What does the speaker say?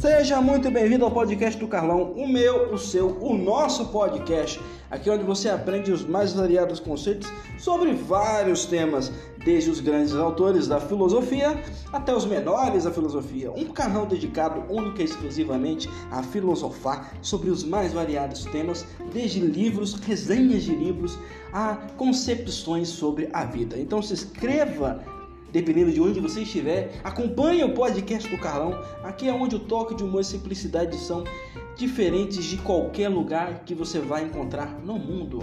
Seja muito bem-vindo ao podcast do Carlão, o meu, o seu, o nosso podcast. Aqui é onde você aprende os mais variados conceitos sobre vários temas, desde os grandes autores da filosofia até os menores da filosofia. Um canal dedicado única e exclusivamente a filosofar sobre os mais variados temas, desde livros, resenhas de livros, a concepções sobre a vida. Então se inscreva dependendo de onde você estiver, acompanhe o podcast do Carlão. Aqui é onde o toque de humor e simplicidade são diferentes de qualquer lugar que você vai encontrar no mundo.